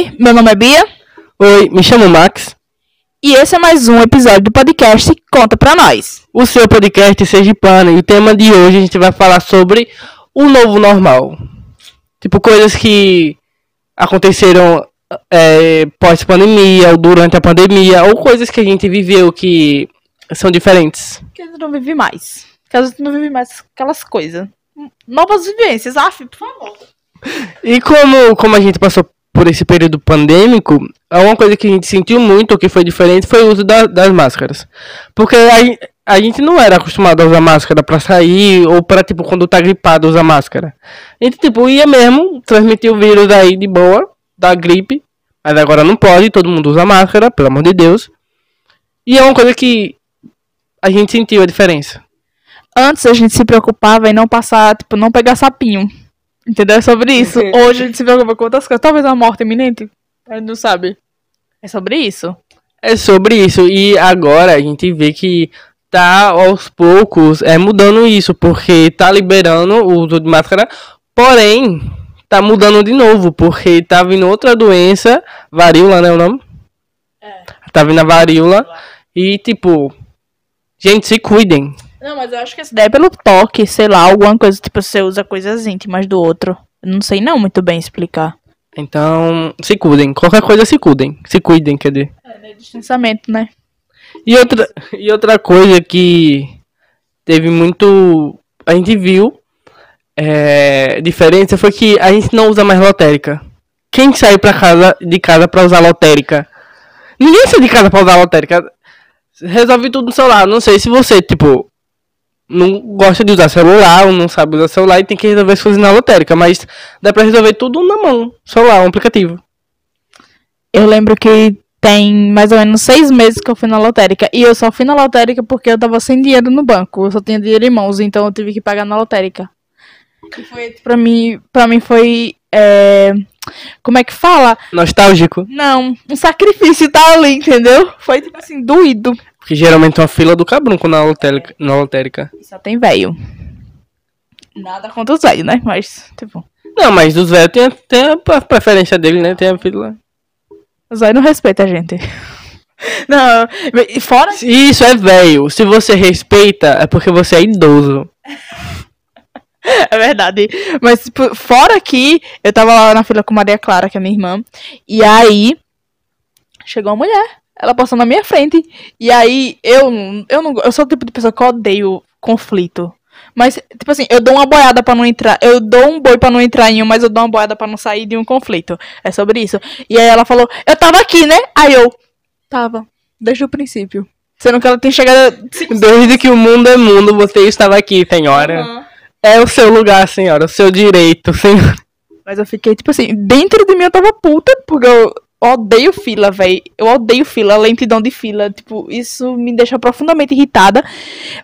Oi, meu nome é Bia Oi, me chamo Max. e esse é mais um episódio do podcast Conta Pra Nós. O seu podcast Sergipano. E o tema de hoje a gente vai falar sobre o novo normal. Tipo, coisas que aconteceram é, pós-pandemia ou durante a pandemia, ou coisas que a gente viveu que são diferentes. Que a gente não vive mais. Que a gente não vive mais aquelas coisas. Novas vivências, af, por favor. E como, como a gente passou por esse período pandêmico, uma coisa que a gente sentiu muito, que foi diferente, foi o uso da- das máscaras. Porque a, a gente não era acostumado a usar máscara pra sair, ou pra, tipo, quando tá gripado, usar máscara. A gente, tipo, ia mesmo transmitir o vírus aí de boa, da gripe, mas agora não pode, todo mundo usa máscara, pelo amor de Deus. E é uma coisa que a gente sentiu a diferença. Antes a gente se preocupava em não passar, tipo, não pegar sapinho. Entendeu? É sobre isso. Hoje a gente se preocupa com outras coisas. Talvez uma morte iminente. A gente não sabe. É sobre isso. É sobre isso. E agora a gente vê que tá aos poucos é mudando isso, porque tá liberando o uso de máscara, porém tá mudando de novo, porque tá vindo outra doença, varíola, né, o nome? Tá vindo a varíola e tipo, gente, se cuidem. Não, mas eu acho que essa ideia é pelo toque, sei lá, alguma coisa, tipo, você usa coisas íntimas do outro. Eu não sei não muito bem explicar. Então, se cuidem. Qualquer coisa se cuidem. Se cuidem, quer dizer. É, distanciamento, né? E outra, e outra coisa que teve muito. A gente viu é, diferença foi que a gente não usa mais lotérica. Quem saiu pra casa, de casa pra usar lotérica? Ninguém sai de casa pra usar lotérica. Resolve tudo no celular. Não sei se você, tipo, não gosta de usar celular ou não sabe usar celular e tem que resolver as coisas na lotérica. Mas dá pra resolver tudo na mão. Celular, um aplicativo. Eu lembro que tem mais ou menos seis meses que eu fui na lotérica. E eu só fui na lotérica porque eu tava sem dinheiro no banco. Eu só tinha dinheiro em mãos, então eu tive que pagar na lotérica. E foi, pra mim, pra mim foi. é, Como é que fala? Nostálgico. Não, um sacrifício tá ali, entendeu? Foi tipo assim, doído. Porque geralmente é uma fila do cabrunco na lotérica. Na lotérica. E só tem velho. Nada contra os velhos, né? Mas, tipo, Não, mas os velhos tem, tem a preferência dele, né? Tem a fila. os velhos não respeitam a gente. Não, e fora Isso é velho. Se você respeita, é porque você é idoso. É verdade. Mas, tipo, fora que eu tava lá na fila com Maria Clara, que é minha irmã. E aí, chegou uma mulher. Ela passou na minha frente. E aí, eu, eu não. Eu sou o tipo de pessoa que odeio conflito. Mas, tipo assim, eu dou uma boiada pra não entrar. Eu dou um boi pra não entrar em um, mas eu dou uma boiada pra não sair de um conflito. É sobre isso. E aí ela falou, eu tava aqui, né? Aí eu. Tava. Desde o princípio. Sendo que ela tem chegado. Desde que o mundo é mundo, você estava aqui, senhora. Aham. É o seu lugar, senhora. O seu direito, senhora. Mas eu fiquei, tipo assim, dentro de mim eu tava puta, porque eu odeio fila, velho. Eu odeio fila, lentidão de fila. Tipo, isso me deixa profundamente irritada.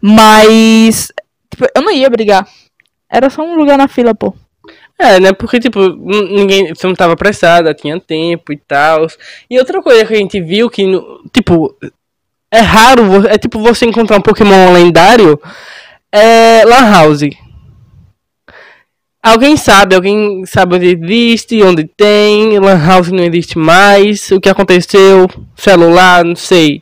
Mas, tipo, eu não ia brigar. Era só um lugar na fila, pô. É, né? Porque, tipo, ninguém. Você não tava apressada, tinha tempo e tal. E outra coisa que a gente viu que, tipo, é raro, é tipo você encontrar um Pokémon lendário é Lan House. Alguém sabe, alguém sabe onde existe, onde tem, Lan House não existe mais, o que aconteceu, celular, não sei.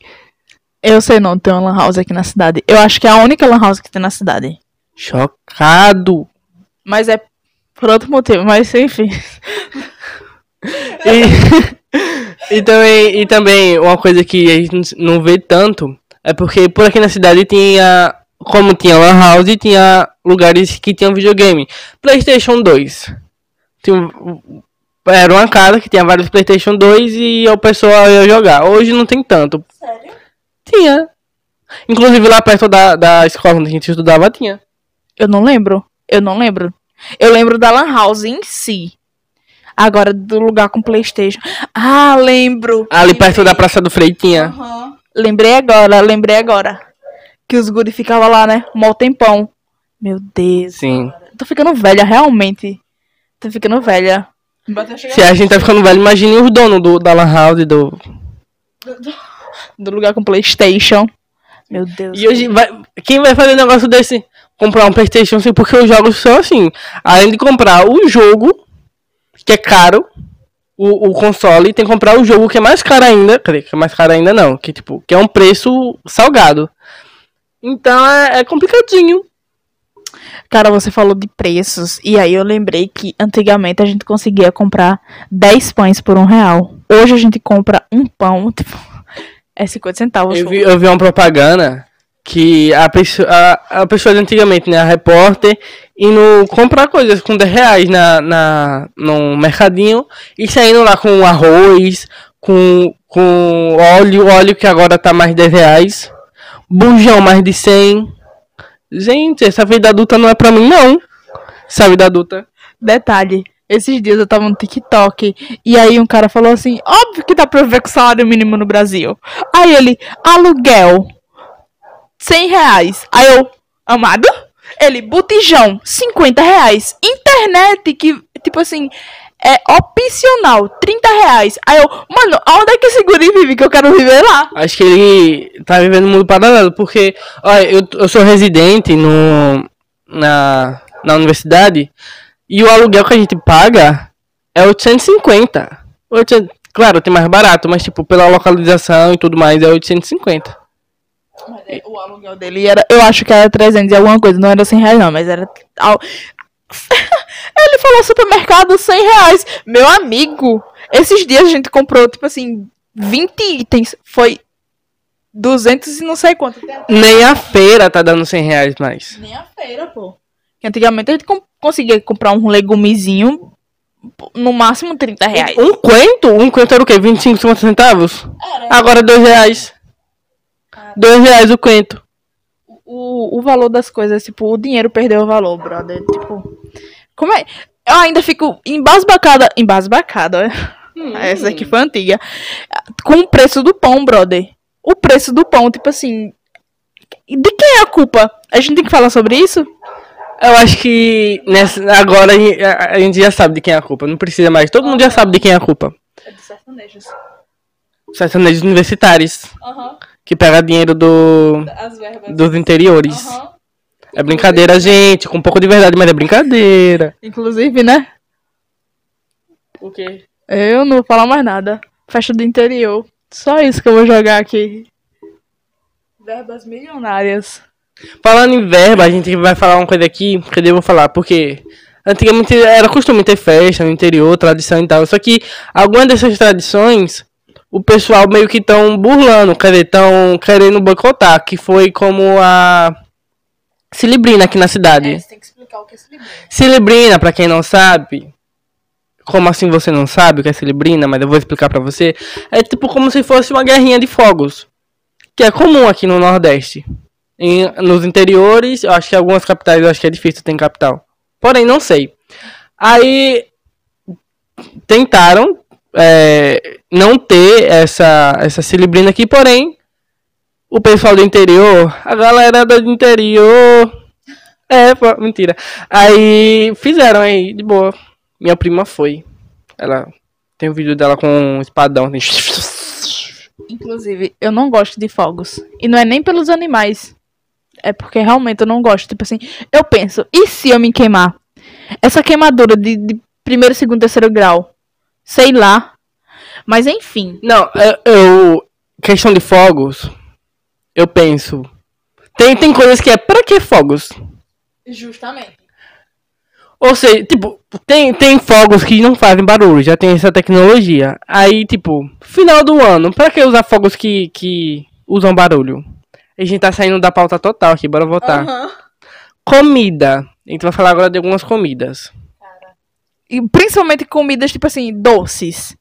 Eu sei não, tem uma lan house aqui na cidade. Eu acho que é a única lan house que tem na cidade. Chocado. Mas é por outro motivo, mas enfim. E, e, também, e também uma coisa que a gente não vê tanto é porque por aqui na cidade tinha, como tinha Lan House, tinha lugares que tinham videogame. PlayStation 2. Tinha, era uma casa que tinha vários PlayStation 2 e o pessoal ia jogar. Hoje não tem tanto. Sério? Tinha. Inclusive lá perto da, da escola onde a gente estudava tinha. Eu não lembro. Eu não lembro. Eu lembro da Lan House em si. Agora, do lugar com Playstation. Ah, lembro. Ali perto da Praça do Frei tinha. Aham. Lembrei agora, lembrei agora. Que os guri ficavam lá, né? Mó tempão. Meu Deus. Sim. Tô ficando velha, realmente. Tô ficando velha. Se a gente tá ficando velho, imagine os donos do, da Lan House do, Do lugar com Playstation. Meu Deus. E hoje, vai, quem vai fazer um negócio desse? Comprar um PlayStation 5, porque os jogos são assim. Além de comprar o jogo, que é caro, o, o console, tem que comprar o jogo que é mais caro ainda. Quer dizer, que é mais caro ainda não. Que, tipo, que é um preço salgado. Então é, é complicadinho. Cara, você falou de preços, e aí eu lembrei que antigamente a gente conseguia comprar 10 pães por um real. Hoje a gente compra um pão, tipo, é 50 centavos. Eu vi, eu vi uma propaganda que a pessoa, a, a pessoa de antigamente, né, a repórter, indo comprar coisas com 10 reais na, na, no mercadinho e saindo lá com arroz, com, com óleo, óleo que agora tá mais 10 reais, bujão mais de 100. Gente, essa vida adulta não é pra mim, não. Essa vida adulta. Detalhe, esses dias eu tava no TikTok e aí um cara falou assim: óbvio que dá pra ver com salário mínimo no Brasil. Aí ele, aluguel, 100 reais. Aí eu, amado? Ele, botijão, 50 reais. Internet, que, tipo assim, é opcional, 30 reais. Aí eu, mano, onde é que esse guri vive que eu quero viver lá? Acho que ele tá vivendo no mundo paralelo, porque, olha, eu, eu sou residente no, na, na universidade e o aluguel que a gente paga é 850. 800, claro, tem mais barato, mas, tipo, pela localização e tudo mais, é 850. Mas o aluguel dele era, eu acho que era 300 e alguma coisa, não era 100 reais não, mas era... Ele falou supermercado 100 reais. Meu amigo, esses dias a gente comprou, tipo assim, 20 itens. Foi 200 e não sei quanto. Nem a feira tá dando 100 reais mais. Nem a feira, pô. Que antigamente a gente conseguia comprar um legumezinho no máximo 30 reais. Um quento? Um quento era o quê? 25, 50 centavos? Era. Agora 2 reais. 2 reais o quento. O, o valor das coisas, tipo, o dinheiro perdeu o valor, brother. Tipo, como é? Eu ainda fico embasbacada. Embasbacada, é. Essa aqui foi antiga. Com o preço do pão, brother. O preço do pão, tipo assim. De quem é a culpa? A gente tem que falar sobre isso? Eu acho que nessa, agora a gente- já sabe de quem é a culpa. Não precisa mais. Todo mundo já sabe de quem é a culpa. É de sertanejos. Sertanejos universitários. Aham. Que pega dinheiro do, As verbas. dos interiores. É brincadeira, gente. Com um pouco de verdade, mas é brincadeira. Inclusive, né? O quê? Eu não vou falar mais nada. Festa do interior. Só isso que eu vou jogar aqui. Verbas milionárias. Falando em verba, a gente vai falar uma coisa aqui, que eu devo falar, porque antigamente era costume ter festa no interior, tradição e tal. Só que algumas dessas tradições, o pessoal meio que estão burlando, quer dizer, estão querendo boicotar, que foi como a Cilibrina aqui na cidade. tem que explicar o que é livro. Cilibrina, pra quem não sabe, como assim você não sabe o que é Cilibrina, mas eu vou explicar pra você, é tipo como se fosse uma guerrinha de fogos, que é comum aqui no Nordeste. Em, nos interiores, eu acho que algumas capitais eu acho que é difícil ter capital. Porém, não sei. Aí tentaram é, não ter essa, essa Cilibrina aqui, porém, o pessoal do interior, a galera do interior é, pô, mentira. Aí fizeram aí, de boa. Minha prima foi. Ela tem um vídeo dela com um espadão. Assim. Inclusive, eu não gosto de fogos. E não é nem pelos animais. É porque realmente eu não gosto. Tipo assim, eu penso, e se eu me queimar? Essa queimadura de, de primeiro, segundo, terceiro grau. Sei lá. Mas enfim. Não, eu, eu- Questão de fogos. Eu penso. Tem, tem coisas que é. Pra que fogos? Justamente. Ou seja, tipo, tem, tem fogos que não fazem barulho, já tem essa tecnologia. Aí, tipo, final do ano, pra que usar fogos que, que usam barulho? A gente tá saindo da pauta total aqui, bora voltar. Comida. A gente vai falar agora de algumas comidas. E principalmente comidas, tipo assim, doces.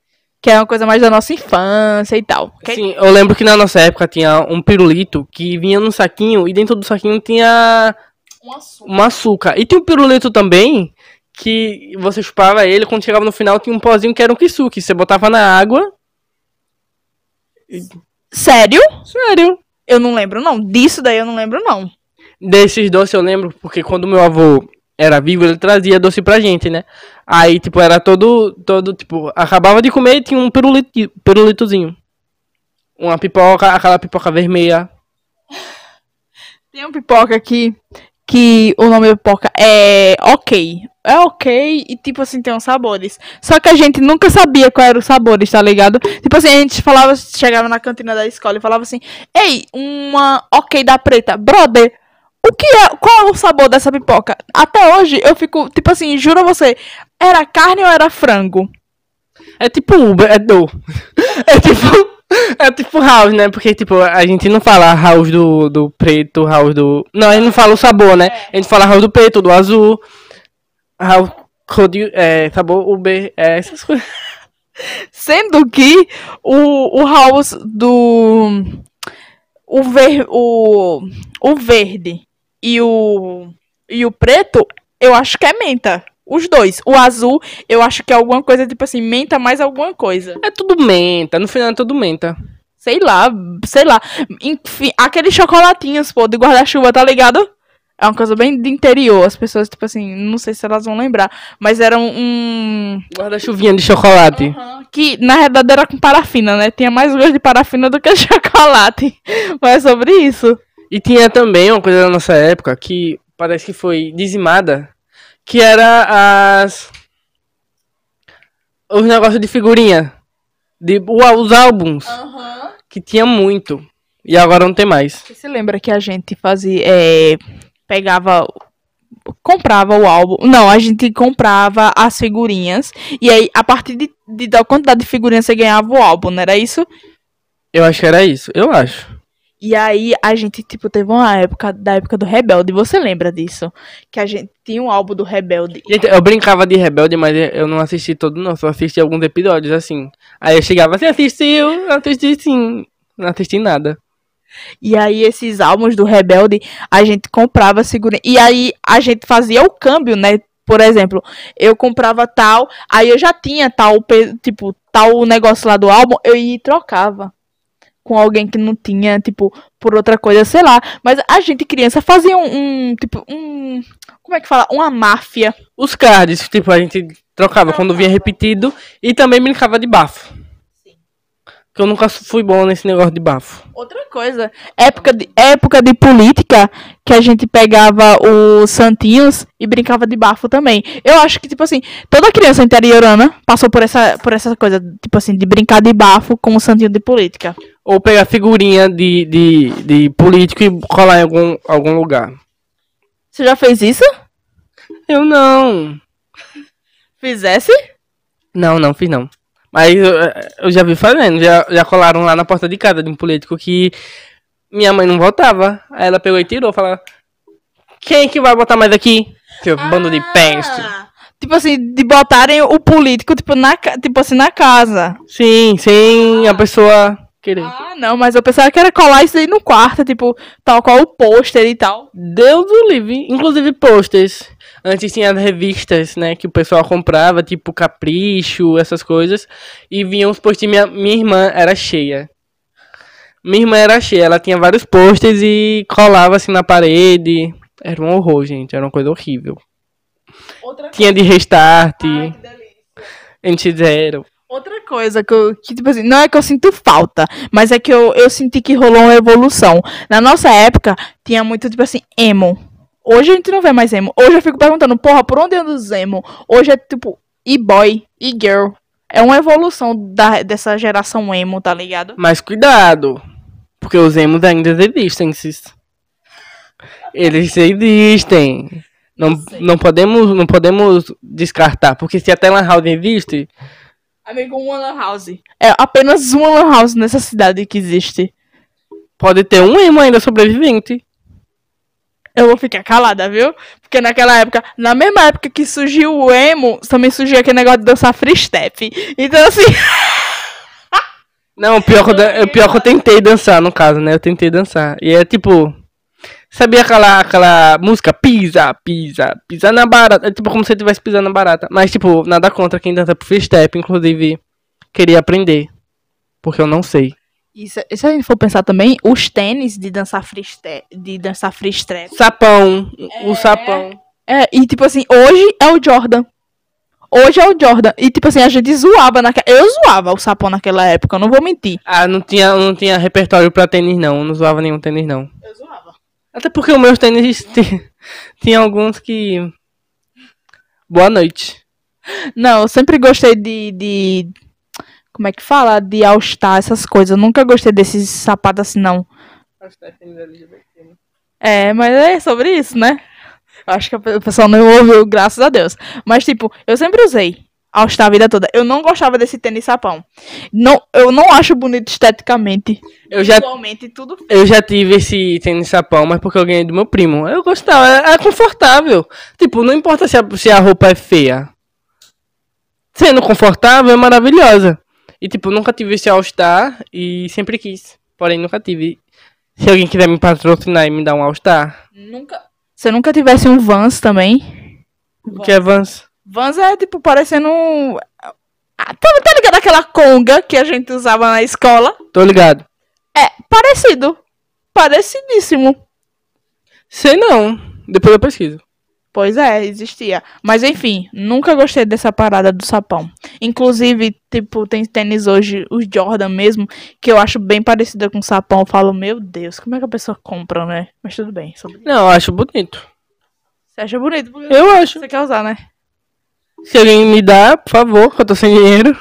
Que é uma coisa mais da nossa infância e tal. ok? Sim, eu lembro que na nossa época tinha um pirulito que vinha num saquinho e dentro do saquinho tinha Um açúcar. um açúcar. E tinha um pirulito também que você chupava ele, quando chegava no final tinha um pozinho que era um kisuke. Você botava na água. Sério? Sério. Eu não lembro, não. Disso daí eu não lembro, não. Desses doces eu lembro porque quando meu avô era vivo, ele trazia doce pra gente, né? Aí, tipo, era todo, todo, tipo, acabava de comer e tinha um pirulito, pirulitozinho. Uma pipoca, aquela pipoca vermelha. Tem uma pipoca aqui que o nome pipoca é ok. É ok e, tipo assim, tem uns sabores. Só que a gente nunca sabia qual era os sabores, tá ligado? Tipo assim, a gente falava, chegava na cantina da escola e falava assim, ei, uma ok da preta. Brother, o que é, qual é o sabor dessa pipoca? Até hoje eu fico, tipo assim, juro a você, era carne ou era frango? É tipo Uber, é do. É tipo. É tipo house, né? Porque, tipo, a gente não fala house do, do preto, house do. Não, a gente não fala o sabor, né? A gente fala house do preto, do azul. House é, sabor Uber, é, essas coisas. Sendo que o, o house do. O, ver, o, o verde e o, e o preto, eu acho que é menta. Os dois. O azul, eu acho que é alguma coisa, tipo assim, menta mais alguma coisa. É tudo menta, no final é tudo menta. Sei lá, sei lá. Enfim, aqueles chocolatinhos, pô, de guarda-chuva, tá ligado? É uma coisa bem de interior. As pessoas, tipo assim, não sei se elas vão lembrar. Mas era um. Guarda-chuvinha de chocolate. Uhum, que na verdade era com parafina, né? Tinha mais gosto de parafina do que chocolate. Mas é sobre isso. E tinha também uma coisa da nossa época que parece que foi dizimada. Que era as. Os negócios de figurinha. De, os álbuns. Uhum. Que tinha muito. E agora não tem mais. Você se lembra que a gente fazia. É, pegava. Comprava o álbum. Não, a gente comprava as figurinhas. E aí, a partir de, de, da quantidade de figurinhas, você ganhava o álbum, não era isso? Eu acho que era isso. Eu acho. E aí a gente, tipo, teve uma época da época do Rebelde. Você lembra disso? Que a gente tinha um álbum do Rebelde. Gente, eu brincava de Rebelde, mas eu não assisti todo, não. Só assisti alguns episódios, assim. Aí eu chegava assim, assistiu? Assisti sim. Não assisti nada. E aí esses álbuns do Rebelde, a gente comprava segura. E aí a gente fazia o câmbio, né? Por exemplo, eu comprava tal, aí eu já tinha tal, tipo, tal negócio lá do álbum, eu ia e trocava com alguém que não tinha, tipo, por outra coisa, sei lá. Mas a gente, criança, fazia um, um tipo, um. Como é que fala? Uma máfia. Os cards, tipo, a gente trocava quando vinha repetido e também brincava de bafo. Que eu nunca fui bom nesse negócio de bafo. Outra coisa, época de, época de política, que a gente pegava os santinhos e brincava de bafo também. Eu acho que, tipo assim, toda criança interiorana passou por essa, por essa coisa, tipo assim, de brincar de bafo com o santinho de política. Ou pegar figurinha de, de, de político e colar em algum, algum lugar. Você já fez isso? Eu não. Fizesse? Não, não fiz não. Mas eu, eu já vi fazendo, já, já colaram lá na porta de casa de um político que minha mãe não voltava. Aí ela pegou e tirou, falou: Quem que vai botar mais aqui? Seu ah, bando de peste. Tipo assim, de botarem o político, tipo, na, tipo assim, na casa. Sim, sem ah. a pessoa querer. Ah, não, mas eu pensava que era colar isso aí no quarto, tipo, tal qual o pôster e tal. Deus do livre. Inclusive pôsteres. Antes tinha as revistas, né, que o pessoal comprava, tipo Capricho, essas coisas. E vinham os posts. Minha, minha irmã era cheia. Minha irmã era cheia, ela tinha vários posters e colava assim na parede. Era um horror, gente, era uma coisa horrível. Outra tinha de restart. Ai, NX0. Outra coisa que, eu, que, tipo assim, não é que eu sinto falta, mas é que eu, eu senti que rolou uma evolução. Na nossa época, tinha muito, tipo assim, emo. Hoje a gente não vê mais emo. Hoje eu fico perguntando, porra, por onde anda os emo? Hoje é tipo e-boy, e-girl. É uma evolução da, dessa geração emo, tá ligado? Mas cuidado, porque os emos ainda existem, cis. Eles existem. Não, não, podemos, não podemos descartar, porque se até Lan House existe... Amigo, uma Lan House. É apenas uma Lan House nessa cidade que existe. Pode ter um emo ainda sobrevivente eu vou ficar calada, viu? Porque naquela época, na mesma época que surgiu o emo, também surgiu aquele negócio de dançar free step. Então, assim. Não, pior, que eu, pior que eu tentei dançar, no caso, né? Eu tentei dançar. E é tipo. Sabia aquela, aquela música pisa, pisa, pisa na barata? É tipo como se você estivesse pisando na barata. Mas, tipo, nada contra quem dança pro free step, inclusive, queria aprender. Porque eu não sei. E se, se a gente for pensar também, os tênis de dançar freestyle, de dançar freestyle. Sapão, é, o sapão. É, e tipo assim, hoje é o Jordan. Hoje é o Jordan. E tipo assim, a gente zoava naquela. Eu zoava o sapão naquela época, eu não vou mentir. Ah, não tinha, não tinha repertório pra tênis, não. Eu não zoava nenhum tênis, não. Eu zoava. Até porque os meus tênis t- tinha alguns que. Boa noite. Não, eu sempre gostei de. de como é que fala? De All-Star, essas coisas. Eu nunca gostei desses sapatos assim, não. É, mas é sobre isso, né? Acho que o pessoal não ouviu, graças a Deus. Mas, tipo, eu sempre usei All-Star a vida toda. Eu não gostava desse tênis sapão. Não, eu não acho bonito esteticamente. Eu já, tudo. eu já tive esse tênis sapão, mas porque eu ganhei do meu primo. Eu gostava, é, é confortável. Tipo, não importa se a, se a roupa é feia. Sendo confortável, é maravilhosa. E, tipo, nunca tive esse All-Star e sempre quis. Porém, nunca tive. Se alguém quiser me patrocinar e me dar um All-Star, Nunca. Se eu nunca tivesse um Vans também. o que é Vans? Vans é, tipo, parecendo um. Ah, tá, tá ligado aquela conga que a gente usava na escola? Tô ligado. É, parecido. Parecidíssimo. Sei não. Depois eu pesquiso. Pois é, existia. Mas enfim, nunca gostei dessa parada do sapão. Inclusive, tipo, tem tênis hoje, os Jordan mesmo, que eu acho bem parecida com sapão. Eu falo, meu Deus, como é que a pessoa compra, né? Mas tudo bem. Não, eu acho bonito. Você acha bonito? Eu acho. você quer usar, né? Se alguém me dá, por favor, que eu tô sem dinheiro.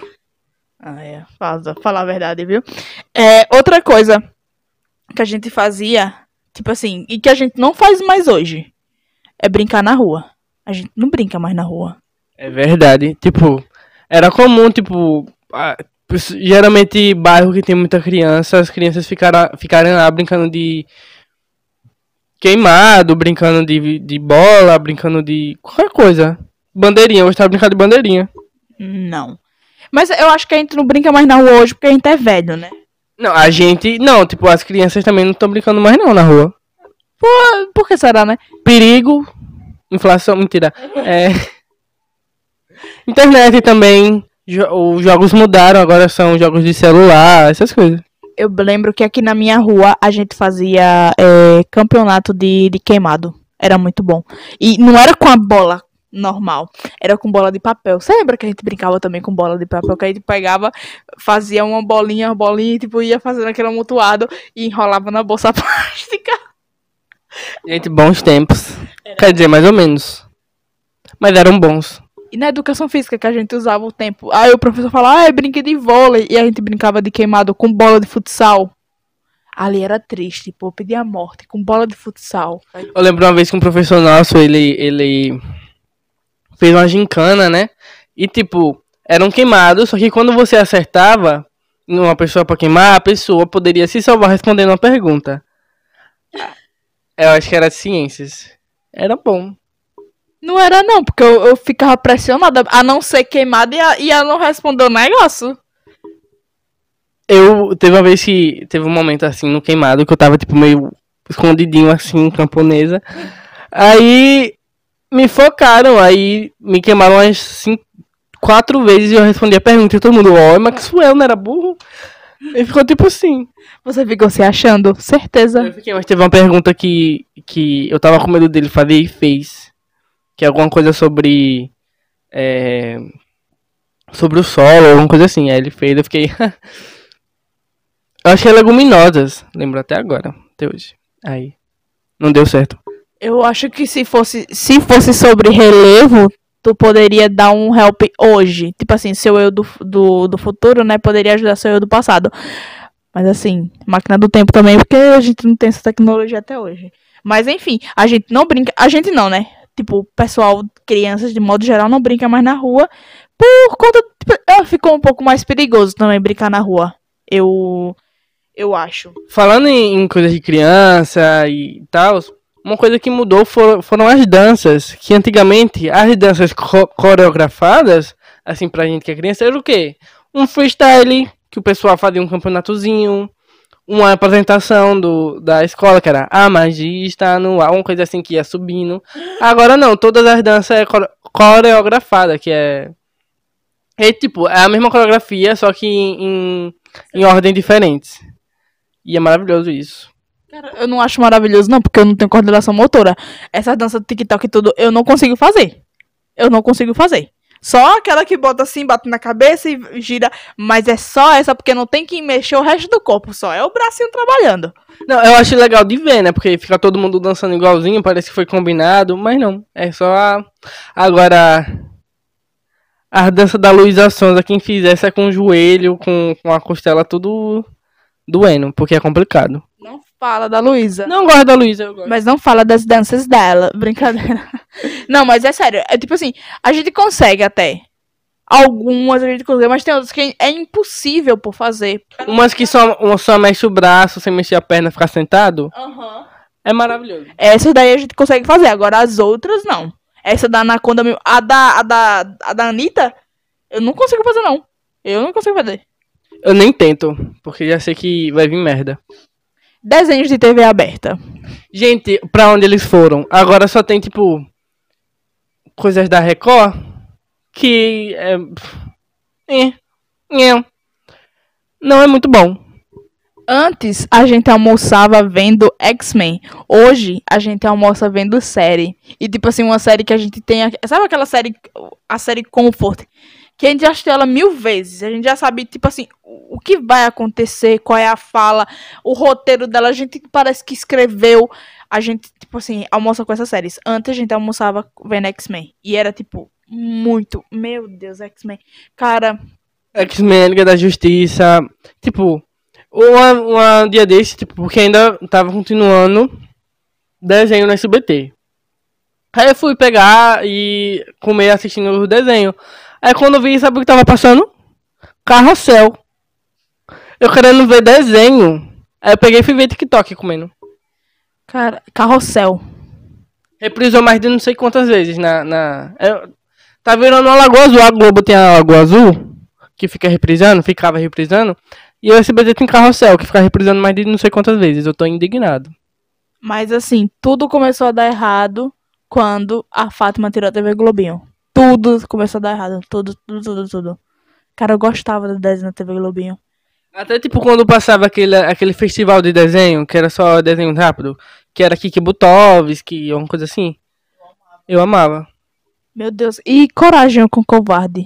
Ah, é. Fala, falar a verdade, viu? É, outra coisa que a gente fazia, tipo assim, e que a gente não faz mais hoje, é brincar na rua. A gente não brinca mais na rua. É verdade. Tipo, era comum, tipo, a- geralmente bairro que tem muita criança, as crianças ficaram, ficarem lá brincando de queimado, brincando de, de bola, brincando de qualquer coisa. Bandeirinha, eu gostava de brincar de bandeirinha. Não. Mas eu acho que a gente não brinca mais na rua hoje porque a gente é velho, né? Não, a gente. Não, tipo, as crianças também não estão brincando mais não na rua. Por, que será, né? Perigo, inflação, mentira. É. Internet também. jo- os jogos mudaram, agora são jogos de celular, essas coisas. Eu lembro que aqui na minha rua a gente fazia é, campeonato de, de queimado. Era muito bom. E não era com a bola normal, era com bola de papel. Você lembra que a gente brincava também com bola de papel? Que a gente pegava, fazia uma bolinha, uma bolinha, tipo, ia fazendo aquele amontoado e enrolava na bolsa plástica. Gente, bons tempos. Quer dizer, mais ou menos. Mas eram bons. E na educação física que a gente usava o tempo. Aí o professor falava, ah, eu brinquei de vôlei. E a gente brincava de queimado com bola de futsal. Ali era triste, pô, eu pedi a morte com bola de futsal. Eu lembro uma vez que um professor nosso, ele, ele fez uma gincana, né? E tipo, era um queimado, só que quando você acertava numa pessoa pra queimar, a pessoa poderia se salvar respondendo uma pergunta. Eu acho que era ciências. Era bom. Não era não, porque eu, eu ficava pressionada a não ser queimada e a, e a não responder o negócio. Eu teve uma vez que teve um momento assim no queimado que eu tava tipo meio escondidinho assim, camponesa. Aí me focaram, aí me queimaram umas cinco, quatro vezes e eu respondi a pergunta e todo mundo, ó, Maxwell não era burro? E ficou tipo assim. Você ficou se achando? Certeza. Eu fiquei, mas teve uma pergunta que, que eu tava com medo dele fazer e fez. Que é alguma coisa sobre. é, sobre o solo, alguma coisa assim. Aí ele fez, eu fiquei. eu acho que é leguminosas. Lembro até agora, até hoje. Aí. Não deu certo. Eu acho que se fosse, se fosse sobre relevo, tu poderia dar um help hoje. Tipo assim, seu eu do, do, do futuro, né? Poderia ajudar seu eu do passado. Mas assim, máquina do tempo também, porque a gente não tem essa tecnologia até hoje. Mas enfim, a gente não brinca. A gente não, né? Tipo, pessoal, crianças de modo geral, não brinca mais na rua. Por conta. tipo, ah, Ficou um pouco mais perigoso também brincar na rua. Eu. Eu acho. Falando em, em coisas de criança e tal, uma coisa que mudou foram, foram as danças. Que antigamente as danças co- coreografadas, assim, pra gente que é criança, era o quê? Um freestyle, que o pessoal fazia um campeonatozinho, uma apresentação do, da escola, que era a magia está no ar, uma coisa assim que ia subindo. Agora não, todas as danças é core- coreografada, que é. É tipo, é a mesma coreografia, só que em, em ordem diferentes. E é maravilhoso isso. Cara, eu não acho maravilhoso, não, porque eu não tenho coordenação motora. Essa dança do TikTok e tudo, eu não consigo fazer. Eu não consigo fazer. Só aquela que bota assim, bate na cabeça e gira. Mas é só essa, porque não tem que mexer o resto do corpo, só é o bracinho trabalhando. Não, eu acho legal de ver, né? Porque fica todo mundo dançando igualzinho, parece que foi combinado, mas não. É só a. Agora. A dança da Luísa Sonza, quem fizesse é com o joelho, com, com a costela tudo doendo, porque é complicado. Não fala da Luísa. Não gosto da Luísa, eu gosto. Mas não fala das danças dela. Brincadeira. Não, mas é sério. É tipo assim, a gente consegue até. Algumas a gente consegue, mas tem outras que é impossível por fazer. Umas que só, uma só mexe o braço sem mexer a perna ficar sentado, é maravilhoso. Essas daí a gente consegue fazer. Agora as outras, não. Essa da Anaconda, a da, a da, a da Anitta, eu não consigo fazer, não. Eu não consigo fazer. Eu nem tento, porque já sei que vai vir merda. Desenhos de TV aberta. Gente, pra onde eles foram? Agora só tem, tipo, coisas da Record que é. É. É. Não é muito bom. Antes a gente almoçava vendo X-Men. Hoje a gente almoça vendo série. E tipo assim, uma série que a gente tem. Sabe aquela série, a série Comfort? Que a gente já assistiu ela mil vezes. A gente já sabe, tipo assim, o que vai acontecer, qual é a fala, o roteiro dela. A gente parece que escreveu. A gente, tipo assim, almoça com essas séries. Antes a gente almoçava vendo X-Men. E era, tipo, muito. Meu Deus, X-Men. Cara, X-Men, Liga da Justiça. Tipo, uma, uma dia desse, tipo, porque ainda tava continuando desenho no SBT. Aí eu fui pegar e comer assistindo o desenho. Aí quando eu vi, sabe o que tava passando? Carrossel. Eu querendo ver desenho. Aí eu peguei e fui ver TikTok comendo. cara, carrossel. Reprisou mais de não sei quantas vezes na. na... é, tá virando uma Lagoa Azul. A Globo tem a Lagoa Azul, que fica reprisando, ficava reprisando. E o SBT tem carrossel, que fica reprisando mais de não sei quantas vezes. Eu tô indignado. Mas assim, tudo começou a dar errado quando a Fátima tirou a TV Globinho. Tudo começou a dar errado. Tudo, tudo, tudo, tudo. Cara, eu gostava do desenho na TV Globinho. Até tipo quando passava aquele, aquele festival de desenho, que era só desenho rápido, que era Kiki Butovski, uma coisa assim. Eu amava. Meu Deus. E Coragem com Covarde.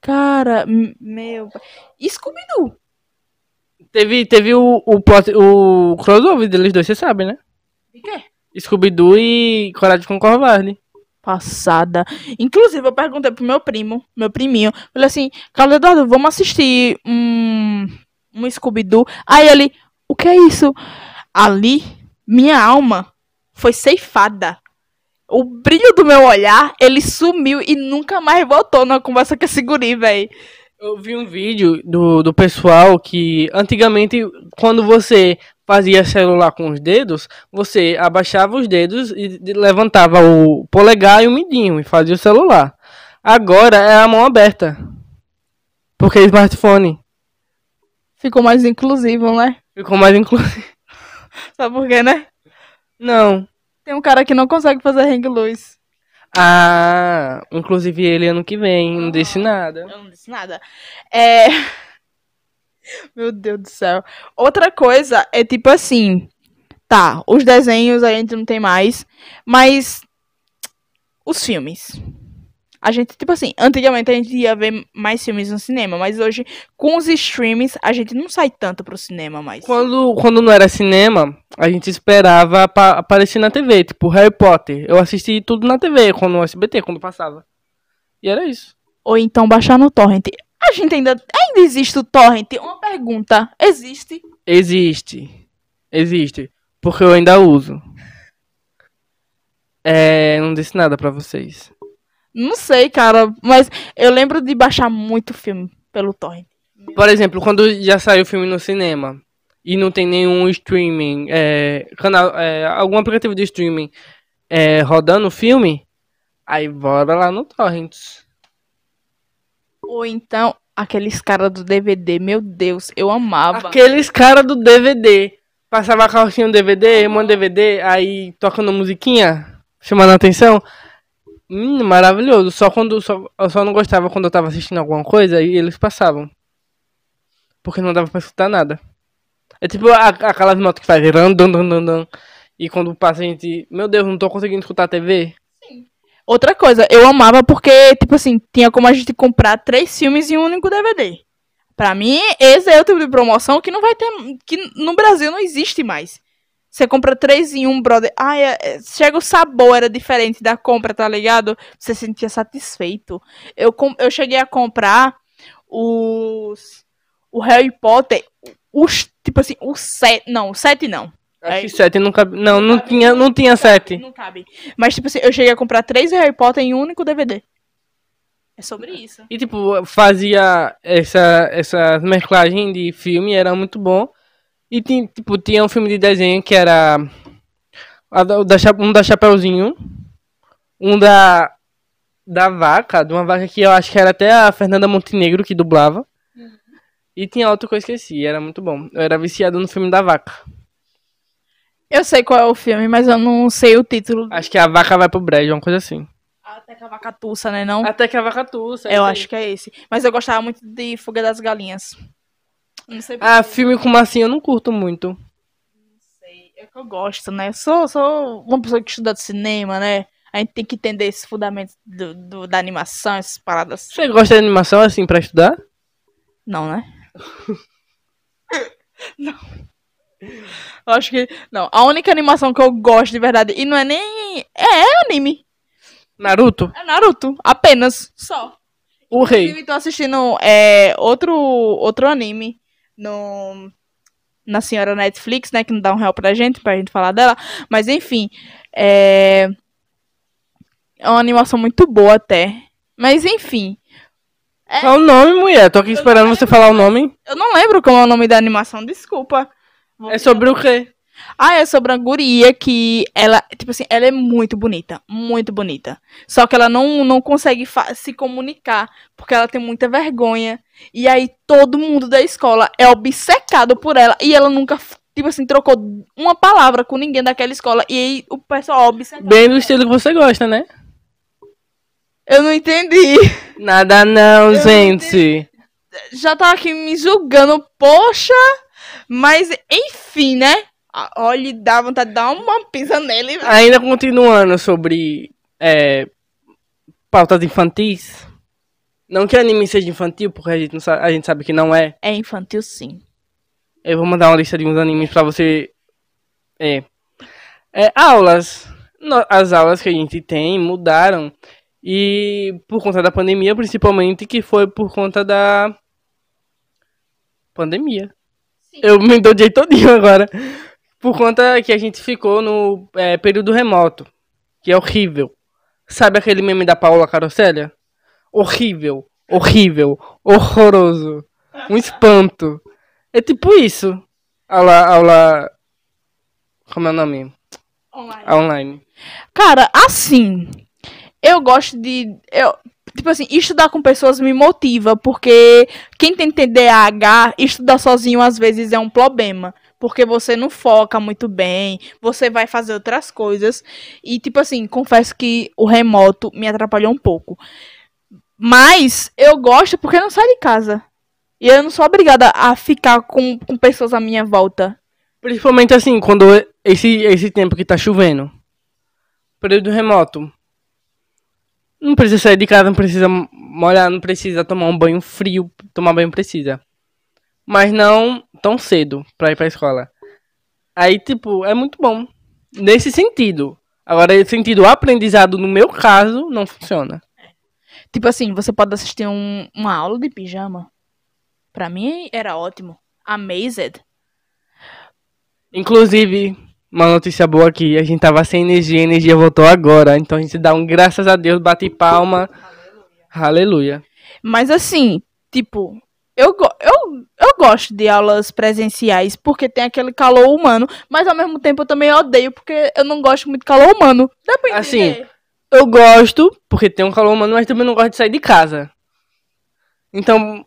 Cara, meu. Scooby-Doo. Teve, teve o, o, plot- o crossover deles dois, você sabe, né? De quê? Scooby-Doo e Coragem com Covarde. Passada. Inclusive, eu perguntei pro meu primo, meu priminho. Falei assim, Carlos Eduardo, vamos assistir um, um Scooby-Doo. Aí ele, o que é isso? Ali, minha alma foi ceifada. O brilho do meu olhar, ele sumiu e nunca mais voltou na conversa com esse guri, velho. Eu vi um vídeo do, do pessoal que antigamente, quando você fazia celular com os dedos, você abaixava os dedos e levantava o polegar e o mindinho e fazia o celular. Agora é a mão aberta. Porque é smartphone. Ficou mais inclusivo, né? Ficou mais inclusive. Sabe por quê, né? Não. Tem um cara que não consegue fazer hang loose. Ah, inclusive ele ano que vem, não disse nada. Eu não disse nada. É. Meu Deus do céu. Outra coisa é tipo assim. Tá, os desenhos a gente não tem mais, mas os filmes. A gente, tipo assim, antigamente a gente ia ver mais filmes no cinema, mas hoje, com os streams, a gente não sai tanto pro cinema mais. Quando, quando não era cinema, a gente esperava pa- aparecer na TV, tipo Harry Potter. Eu assisti tudo na TV, quando no SBT, quando passava. E era isso. Ou então baixar no torrent. A gente ainda. Ainda existe o torrent? Uma pergunta. Existe? Existe. Existe. Porque eu ainda uso. É, não disse nada pra vocês. Não sei, cara, mas eu lembro de baixar muito filme pelo torrent. Por exemplo, quando já saiu o filme no cinema e não tem nenhum streaming, é, canal, é, algum aplicativo de streaming é, rodando o filme, aí bora lá no Torrents. Ou então, aqueles caras do DVD, meu Deus, eu amava. Aqueles caras do DVD. Passava a calcinha no DVD, manda DVD, aí tocando musiquinha, chamando a atenção. Hum, maravilhoso. Só quando. Só, eu só não gostava quando eu tava assistindo alguma coisa e eles passavam. Porque não dava pra escutar nada. É tipo a- aquelas motos que fazem ran, dan, dan, dan, dan. E quando passa a gente. Meu Deus, não tô conseguindo escutar a TV. Outra coisa, eu amava porque, tipo assim, tinha como a gente comprar três filmes em um único DVD. Pra mim, esse é o tipo de promoção que não vai ter. que no Brasil não existe mais. Você compra três em um, brother. Ai, é- é- chega o sabor, era diferente da compra, tá ligado? Você se sentia satisfeito. Eu, eu cheguei a comprar os. O Harry Potter. Os. Tipo assim, o sete. Não, o sete não. Acho É. que sete não cabe. Não, não cabe, tinha, não tinha sete. Não cabe. Mas, tipo assim, eu cheguei a comprar três Harry Potter em um único DVD. É sobre isso. E tipo, fazia essa, essa mesclagem de filme, era muito bom. E tinha, tipo, tinha um filme de desenho que era um da Chapeuzinho, um da da vaca, de uma vaca que eu acho que era até a Fernanda Montenegro que dublava. E tinha outro que eu esqueci, era muito bom. Eu era viciado no filme da vaca. Eu sei qual é o filme, mas eu não sei o título. Acho que a vaca vai pro brejo, uma coisa assim. Até que a vaca tussa, né? Não? Até que a vaca tussa. eu acho que é esse. Mas eu gostava muito de Fuga das Galinhas. Não sei Ah, filme com massinha eu não curto muito. sei. É que eu gosto, né? Sou, sou uma pessoa que estuda de cinema, né? A gente tem que entender esses fundamentos do, do- da animação, essas paradas. Você gosta de animação assim pra estudar? Não, né? não. Eu acho que. Não, a única animação que eu gosto de verdade, e não é nem. É, é anime. Naruto? É Naruto. Apenas. Só. O rei. Inclusive, tô assistindo é, outro, outro anime no, na senhora Netflix, né? Que não dá um real pra gente, pra gente falar dela. Mas enfim, é, é uma animação muito boa até. Mas enfim, Qual o nome, mulher? Tô aqui esperando você falar o nome. eu não lembro como é o nome da animação, desculpa. Vou- É sobre o quê? Ah, é sobre a guria que ela, tipo assim, ela é muito bonita, muito bonita. Só que ela não, não consegue se comunicar, porque ela tem muita vergonha. E aí todo mundo da escola é obcecado por ela. E ela nunca, tipo assim, trocou uma palavra com ninguém daquela escola. E aí o pessoal obcecado. Bem do estilo que você gosta, né? Eu não entendi. Nada não, Eu gente. Já tava aqui me julgando, poxa. Mas, enfim, né? Ah, Olha, dá vontade de dar uma pisa nele. Ainda continuando sobre é, pautas infantis. Não que anime seja infantil, porque a gente, não sabe, a gente sabe que não é. É infantil, sim. Eu vou mandar uma lista de uns animes pra você. É. É, aulas. As aulas que a gente tem mudaram. E por conta da pandemia, principalmente, que foi por conta da. Pandemia. Eu me dou jeito todinho agora. Por conta que a gente ficou no é, período remoto. Que é horrível. Sabe aquele meme da Paula Carosselha? Horrível. Horrível. Horroroso. Um espanto. É tipo isso. Aula. Aula. Como é o nome? Online. Online. Cara, assim, eu gosto de. Eu, tipo assim, estudar com pessoas me motiva, porque quem tem TDAH, estudar sozinho às vezes é um problema. Porque você não foca muito bem, você vai fazer outras coisas. E, tipo assim, confesso que o remoto me atrapalhou um pouco. Mas eu gosto porque eu não saio de casa. E eu não sou obrigada a ficar com, com pessoas à minha volta. Principalmente assim, quando esse, esse tempo que tá chovendo. Período remoto. Não precisa sair de casa, não precisa molhar, não precisa tomar um banho frio. Tomar banho precisa. Mas não tão cedo pra ir pra escola. Aí, tipo, é muito bom. Nesse sentido. Agora, esse sentido aprendizado, no meu caso, não funciona. Tipo assim, você pode assistir um- uma aula de pijama. Pra mim era ótimo. Amazed. Inclusive, uma notícia boa aqui, a gente tava sem energia, a energia voltou agora. Então a gente dá um graças a Deus, bate palma. Aleluia. Mas assim, tipo, eu, eu, eu gosto de aulas presenciais porque tem aquele calor humano, mas ao mesmo tempo eu também odeio porque eu não gosto muito de calor humano. Dá pra Assim, entender? Eu gosto, porque tem um calor humano, mas também não gosto de sair de casa. Então,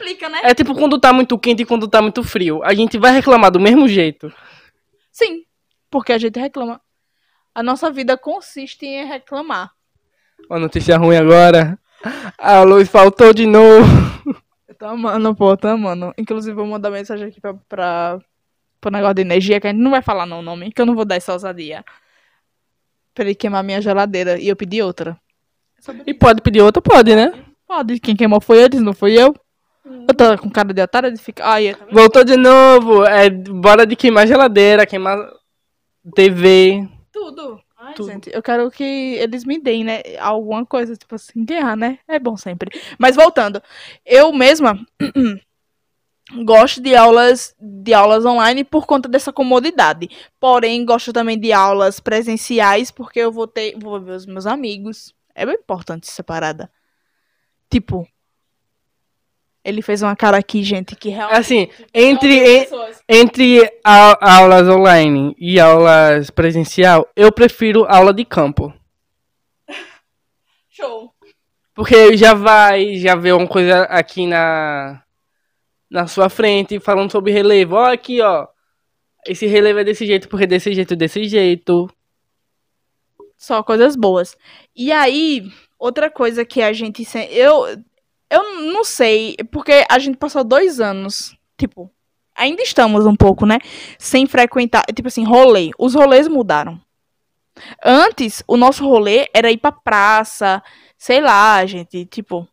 complica, né? é tipo quando tá muito quente e quando tá muito frio. A gente vai reclamar do mesmo jeito. Sim, porque a gente reclama. A nossa vida consiste em reclamar. Uma notícia ruim agora. A luz faltou de novo. Eu tô amando, pô, tô amando. Inclusive, vou mandar mensagem aqui pra, pra, pro negócio de energia, que a gente não vai falar não o nome, que eu não vou dar essa ousadia. pra ele queimar minha geladeira e eu pedi outra. E pode pedir outra, pode, né? Pode, quem queimou foi eles, não foi eu. Eu tô com cara de otário de ficar. Ai. Voltou de novo. É, bora de queimar geladeira, queimar TV. Tudo. Ai, Tudo. gente, eu quero que eles me deem, né? Alguma coisa, tipo assim, ganhar, né? É bom sempre. Mas voltando, eu mesma gosto de aulas de aulas online por conta dessa comodidade. Porém, gosto também de aulas presenciais porque eu vou ter, vou ver os meus amigos. É bem importante essa parada. Tipo, ele fez uma cara aqui, gente, que realmente Assim, entre, Não, en- pessoas. entre a- aulas online e aulas presencial, eu prefiro aula de campo. Show. Porque já vai, já vê uma coisa aqui na, na sua frente, falando sobre relevo. Ó, aqui, ó. Esse relevo é desse jeito, porque desse jeito, desse jeito. Só coisas boas. E aí, outra coisa que a gente. Eu, eu não sei, porque a gente passou dois anos, tipo, ainda estamos um pouco, né? Sem frequentar. Tipo assim, rolê. Os rolês mudaram. Antes, o nosso rolê era ir pra praça, sei lá, gente, tipo.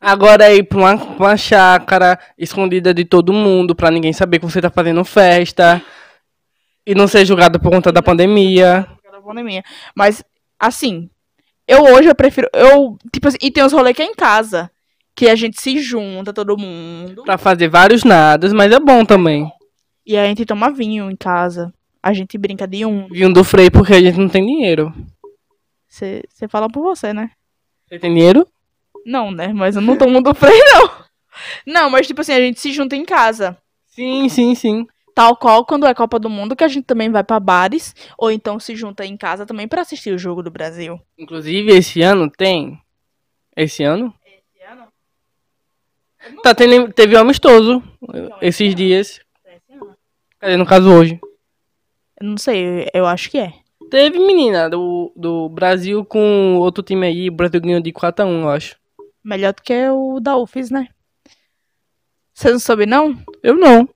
Agora é ir pra uma, pra uma chácara escondida de todo mundo, pra ninguém saber que você tá fazendo festa. E não ser julgado por conta da pandemia. da pandemia. Mas, assim, eu hoje eu prefiro. Eu, tipo assim, e tem os rolês que é em casa. Que a gente se junta, todo mundo. Pra fazer vários nadas, mas é bom também. E a gente toma vinho em casa. A gente brinca de um. Vinho do freio porque a gente não tem dinheiro. Você fala por você, né? Você tem dinheiro? Não, né? Mas eu não tomo do freio, não. Não, mas tipo assim, a gente se junta em casa. Sim, sim, sim. Tal qual quando é Copa do Mundo, que a gente também vai pra bares. Ou então se junta em casa também pra assistir o jogo do Brasil. Inclusive, esse ano tem. Esse ano? Tá tendo, teve um amistoso esses dias. Cadê, no caso, hoje. Eu não sei, eu acho que é. Teve menina do, do Brasil com outro time aí. O Brasil ganhou de 4x1, eu acho. Melhor do que o da UFES, né? Você não soube, não? Eu não.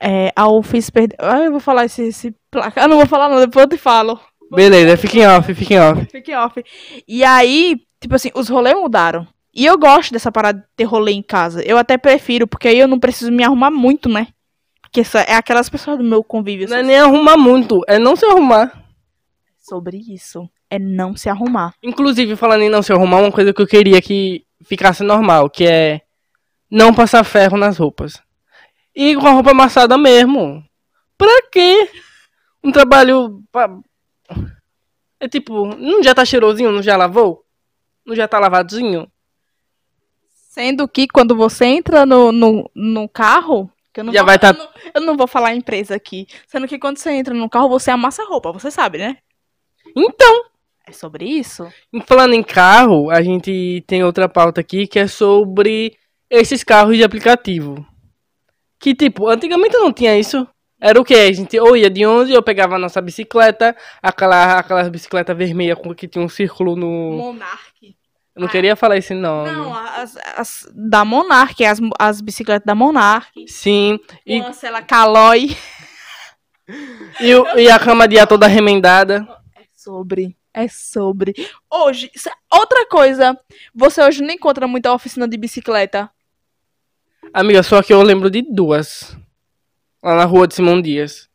É, a UFES perdeu. Ah, eu vou falar esse, esse placar. Eu não vou falar, não, depois eu te falo. Beleza, fiquem off, fiquem off. Fique off. E aí, tipo assim, os rolês mudaram. E eu gosto dessa parada de ter rolê em casa. Eu até prefiro, porque aí eu não preciso me arrumar muito, né? Porque é aquelas pessoas do meu convívio Não é nem arrumar muito, é não se arrumar. sobre isso. É não se arrumar. Inclusive, falando em não se arrumar, uma coisa que eu queria que ficasse normal, que é não passar ferro nas roupas. E com a roupa amassada mesmo. Pra quê? Um trabalho. pa- É tipo, não já tá cheirosinho, não já lavou? Não já tá lavadinho? Sendo que quando você entra no, no, no carro. Eu não Já vou, vai tá- eu, não, eu não vou falar empresa aqui. Sendo que quando você entra no carro, você amassa a roupa, você sabe, né? Então, É sobre isso? falando em carro, a gente tem outra pauta aqui que é sobre esses carros de aplicativo. Que tipo, antigamente não tinha isso. Era o que? A gente ou ia de 11, eu pegava a nossa bicicleta, aquela, aquela bicicleta vermelha com que tinha um círculo no. Monark. Eu não queria falar esse nome. Não, as, as da Monark, as, as bicicletas da Monark. Sim. E, Cancela Calói. e, o- e a cama de ar toda remendada. É sobre. É sobre. Hoje, outra coisa. Você hoje não encontra muita oficina de bicicleta. Amiga, só que eu lembro de duas. Lá na rua de Simão Dias.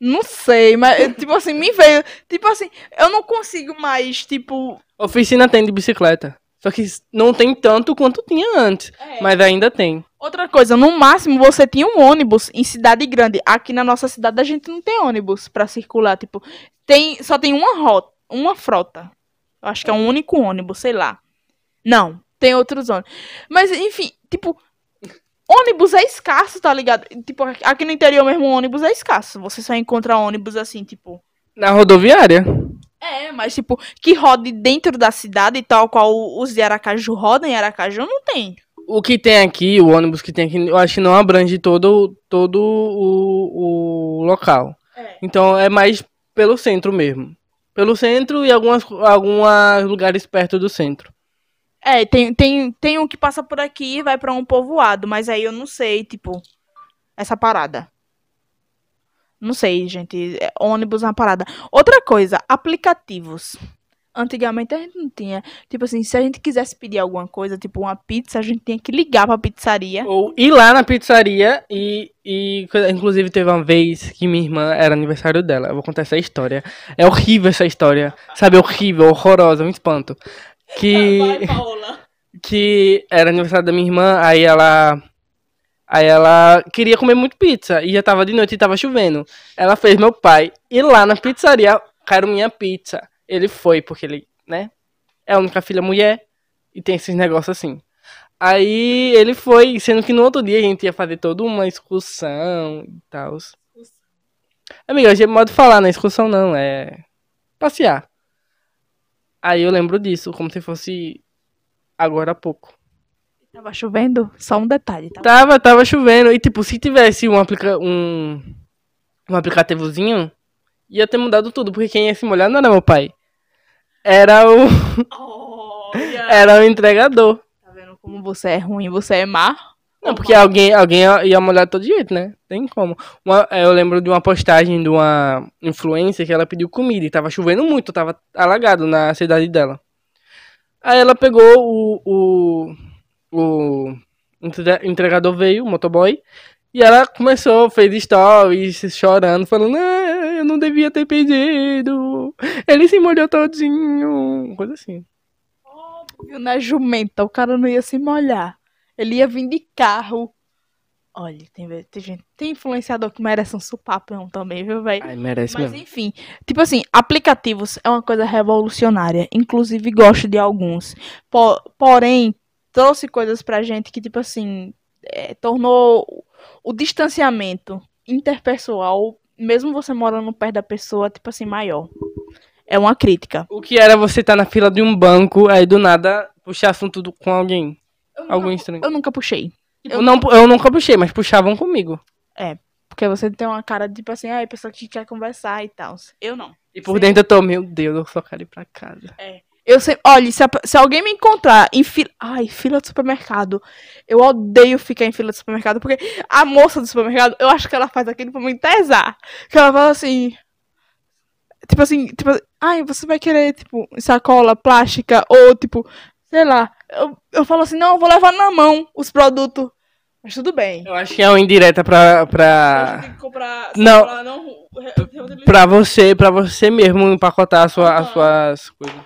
Não sei, mas, tipo assim, me veio. Tipo assim, eu não consigo mais, tipo. Oficina tem de bicicleta. Só que não tem tanto quanto tinha antes. Mas ainda tem. Outra coisa, no máximo você tinha um ônibus em cidade grande. Aqui na nossa cidade a gente não tem ônibus pra circular, tipo, tem só tem uma rota, uma frota. Eu acho que é um único ônibus, sei lá. Não, tem outros ônibus. Mas enfim, tipo, ônibus é escasso, tá ligado? Tipo, aqui no interior mesmo ônibus é escasso. Você só encontra ônibus assim, tipo, Na rodoviária. é, mas tipo, que rode dentro da cidade, tal qual os de Aracaju rodam em Aracaju, não tem. O que tem aqui, o ônibus que tem aqui, eu acho que não abrange todo, todo o, o local. É. Então é mais pelo centro mesmo. Pelo centro e algumas, alguns lugares perto do centro. É, tem, tem, tem um que passa por aqui e vai pra um povoado, mas aí eu não sei, tipo, essa parada. Não sei, gente. é ônibus é uma parada. Outra coisa, aplicativos. Antigamente a gente não tinha. Tipo assim, se a gente quisesse pedir alguma coisa, tipo uma pizza, a gente tinha que ligar pra pizzaria. Ou ir lá na pizzaria e, e. Inclusive, teve uma vez que minha irmã era aniversário dela. Eu vou contar essa história. É horrível essa história. Sabe, horrível, horrorosa, um espanto. Que. Paola. que era aniversário da minha irmã, aí ela. Aí ela queria comer muito pizza e já tava de noite e tava chovendo. Ela fez meu pai ir lá na pizzaria, quero minha pizza. Ele foi, porque ele, né? É a única filha mulher e tem esses negócios assim. Aí ele foi, sendo que no outro dia a gente ia fazer toda uma excursão e tal. Amiga, hoje é modo de falar, não é excursão não, é passear. Aí eu lembro disso, como se fosse agora há pouco. Tava chovendo? Só um detalhe, tá? Tava, tava chovendo. E tipo, se tivesse um, aplica um, um aplicativozinho, ia ter mudado tudo, porque quem ia se molhar não era meu pai. Era o. Olha. Era o entregador. Tá vendo como você é ruim, você é má? Não, porque alguém, alguém ia- molhar de todo jeito, né? Tem como. Uma- eu lembro de uma postagem de uma influencer que ela pediu comida e tava chovendo muito, tava alagado na cidade dela. Aí ela pegou o. O, o entre- entregador veio, o motoboy, e ela começou, fez stories chorando, falando: ah, eu não devia ter pedido. Ele se molhou todinho. Coisa assim. Viu, na jumenta, o cara não ia se molhar. Ele ia vir de carro. Olha, tem, tem gente, tem influenciador que merece um supapão também, viu, velho? Ai, merece Mas mesmo. enfim, tipo assim, aplicativos é uma coisa revolucionária. Inclusive, gosto de alguns. Po- porém, trouxe coisas pra gente que, tipo assim, é, tornou o distanciamento interpessoal, mesmo você morando perto da pessoa, tipo assim, maior. É uma crítica. O que era você estar na fila de um banco, aí do nada puxar assunto do- com alguém? Algum estranho. Eu nunca puxei. Eu, não, eu nunca puxei, mas puxavam comigo. Porque você tem uma cara de, tipo assim, ah, a pessoa que quer conversar e tal. Eu não. E por Sim. dentro eu tô, meu Deus, eu só quero ir pra casa. Eu sei, olha, se, a- se alguém me encontrar em fila. Ai, fila de supermercado. Eu odeio ficar em fila de supermercado, porque a moça do supermercado, eu acho que ela faz aquilo pra me entesar. Que ela fala assim. Tipo assim, tipo, ai, você vai querer, tipo, sacola plástica, ou tipo, sei lá. Eu, eu falo assim, não, eu vou levar na mão os produtos. Mas tudo bem. Eu acho que é uma indireta pra, Eu pra, tenho que comprar Não. sacola não. pra você, pra você mesmo empacotar a sua, as Aham. suas coisas.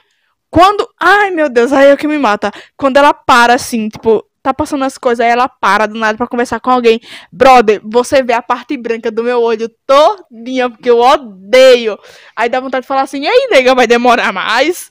Quando. Ai, meu Deus, aí é o que me mata. Quando ela para, assim, tipo, tá passando as coisas, aí ela para do nada pra conversar com alguém. Brother, você vê a parte branca do meu olho todinha, porque eu odeio. Aí dá vontade de falar assim, e aí, nega, vai demorar mais?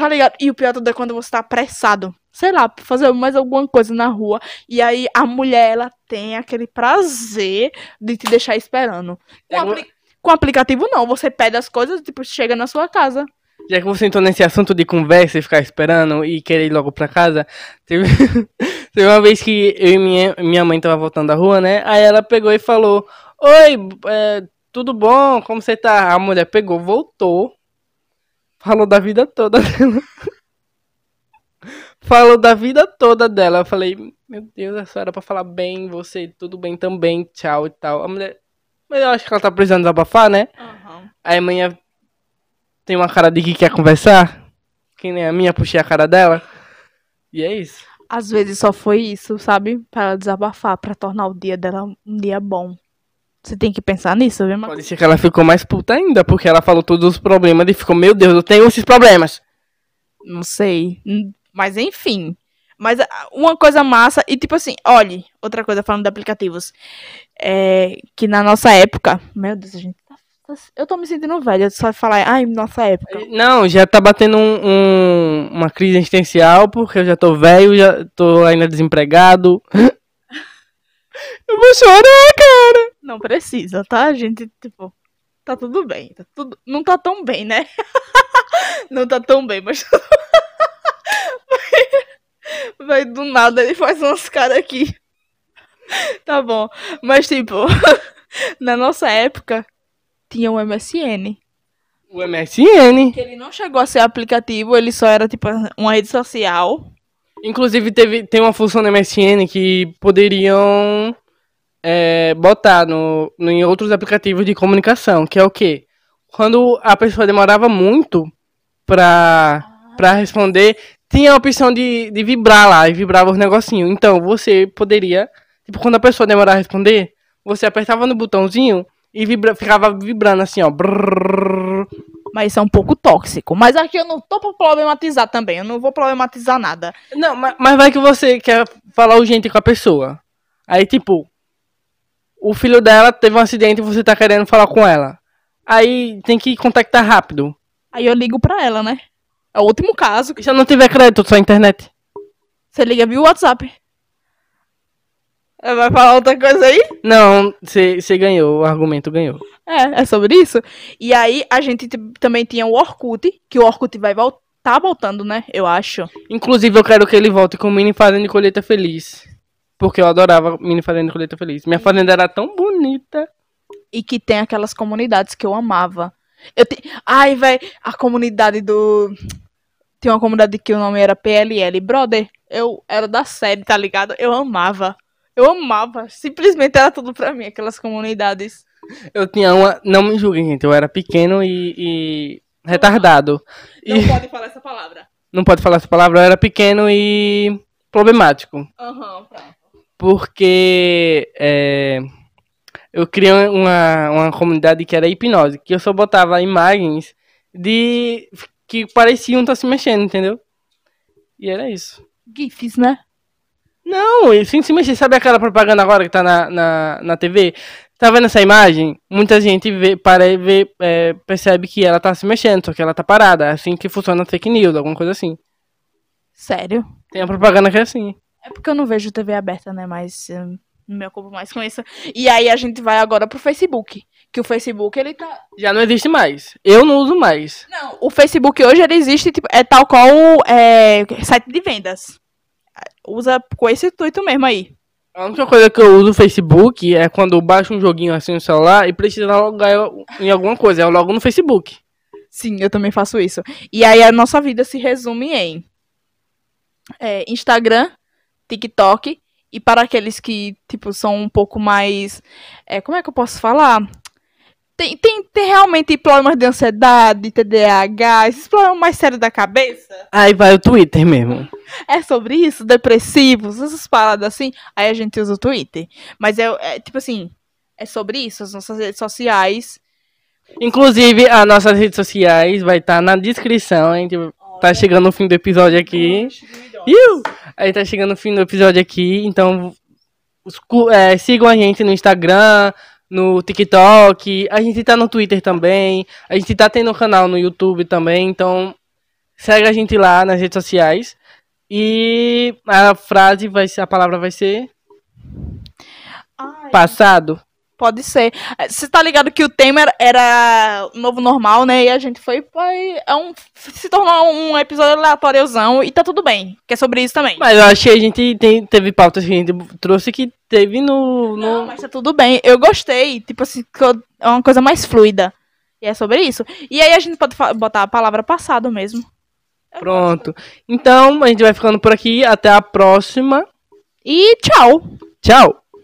Tá ligado? E o pior tudo é quando você tá apressado. Sei lá, pra fazer mais alguma coisa na rua. E aí a mulher, ela tem aquele prazer de te deixar esperando. Com, É, apli- com aplicativo, não. Você pede as coisas, tipo, chega na sua casa. Já que você entrou nesse assunto de conversa e ficar esperando e querer ir logo pra casa, teve, teve uma vez que eu e minha, minha mãe tava voltando da rua, né? Aí ela pegou e falou: Oi, é, tudo bom? Como você tá? A mulher pegou, voltou, falou da vida toda dela. falou da vida toda dela. Eu falei: Meu Deus, essa era pra falar bem, você, tudo bem também, tchau e tal. A mulher, mas eu acho que ela tá precisando desabafar, né? Aí a manhã tem uma cara de que quer conversar. Que nem a minha, puxei a cara dela. E é isso. Às vezes só foi isso, sabe? Pra ela desabafar, pra tornar o dia dela um dia bom. Você tem que pensar nisso, viu? Pode ser que ela ficou mais puta ainda, porque ela falou todos os problemas e ficou, meu Deus, eu tenho esses problemas. Não sei. Hum, Mas enfim. Mas ah, uma coisa massa, e tipo assim, olhe, outra coisa falando de aplicativos. É que na nossa época. Meu Deus, a gente tá. tá- Eu tô me sentindo velha só falar, ai, nossa época. Não, já tá batendo um- um- uma crise existencial, porque eu já tô velho, já tô ainda desempregado. eu vou chorar, cara. Não precisa, tá? Gente, tipo, tá tudo bem. Tá tudo... Não tá tão bem, né? Não tá tão bem, mas. Vai do nada, ele faz umas caras aqui. Tá bom. Mas, tipo, na nossa época, tinha o MSN. O MSN. Que ele não chegou a ser aplicativo, ele só era, tipo, uma rede social. Inclusive, teve, tem uma função no MSN que poderiam é, botar no, no, em outros aplicativos de comunicação, que é o quê? Quando a pessoa demorava muito pra, pra responder, tinha a opção de, de vibrar lá, e vibrava os negocinhos. Então, você poderia, tipo, quando a pessoa demorava a responder, você apertava no botãozinho e vibra, ficava vibrando assim, ó. Brrr. Mas isso é um pouco tóxico. Mas aqui eu não tô pra problematizar também. Eu não vou problematizar nada. Não, mas, mas vai que você quer falar urgente com a pessoa. Aí, tipo, o filho dela teve um acidente e você tá querendo falar com ela. Aí tem que contactar rápido. Aí eu ligo pra ela, né? É o último caso. E se eu não tiver crédito, só internet? Você liga via WhatsApp. Vai falar outra coisa aí? Não, você ganhou, o argumento ganhou. É, é sobre isso. E aí a gente também tinha o Orkut, que o Orkut vai voltar, tá voltando, né? Eu acho. Inclusive eu quero que ele volte com o Mini Fazenda de Colheita Feliz. Porque eu adorava Mini Fazenda Colheita Feliz. Minha fazenda era tão bonita. E que tem aquelas comunidades que eu amava. Eu te... Ai, velho, a comunidade do. Tem uma comunidade que o nome era PLL. Brother, eu era da série, tá ligado? Eu amava. Eu amava. Simplesmente era tudo pra mim, aquelas comunidades. Eu tinha uma. Não me julguem, gente. Eu era pequeno e. e retardado. Não e... pode falar essa palavra. Não pode falar essa palavra. Eu era pequeno e. problemático. Aham, uhum, pronto. Porque. É... Eu criei uma, uma comunidade que era hipnose, que eu só botava imagens de. que pareciam estar tá se mexendo, entendeu? E era isso. GIFs, né? Não, sem se mexer. Sabe aquela propaganda agora que tá na, na, na TV? Tá vendo essa imagem? Muita gente vê, para ver, é, percebe que ela tá se mexendo, só que ela tá parada. É assim que funciona a fake news, alguma coisa assim. Sério? Tem a propaganda que é assim. É porque eu não vejo TV aberta, né? Mas não me ocupo mais com isso. E aí a gente vai agora pro Facebook. Que o Facebook, ele tá. Já não existe mais. Eu não uso mais. Não, o Facebook hoje ele existe, tipo, é tal qual é, site de vendas usa com esse intuito mesmo aí. A única coisa que eu uso no Facebook é quando eu baixo um joguinho assim no celular e preciso logar em alguma coisa. Eu logo no Facebook. Sim, eu também faço isso. E aí a nossa vida se resume em é, Instagram, TikTok e para aqueles que, tipo, são um pouco mais. É, como é que eu posso falar? Tem, tem, tem realmente problemas de ansiedade, TDAH, esses problemas mais sérios da cabeça. Aí vai o Twitter mesmo. É sobre isso, depressivos, essas paradas assim. Aí a gente usa o Twitter. Mas é, é tipo assim, é sobre isso, as nossas redes sociais. Inclusive, as nossas redes sociais vai estar tá na descrição. A gente tá chegando no fim do episódio aqui. Iu! Aí tá chegando no fim do episódio aqui. Então, é, sigam a gente no Instagram, no TikTok, a gente tá no Twitter também, a gente tá tendo um canal no YouTube também, então segue a gente lá nas redes sociais. E a frase vai ser, a palavra vai ser Ai. passado. Pode ser. Você tá ligado que o tema era novo normal, né? E a gente foi. foi é um, se tornou um episódio aleatóriozão e tá tudo bem. Que é sobre isso também. Mas eu achei que a gente tem, teve pautas que a gente trouxe que teve no, no. Não, mas tá tudo bem. Eu gostei. Tipo assim, é uma coisa mais fluida. E é sobre isso. E aí a gente pode botar a palavra passado mesmo. Pronto. Então, a gente vai ficando por aqui. Até a próxima. E tchau. Tchau.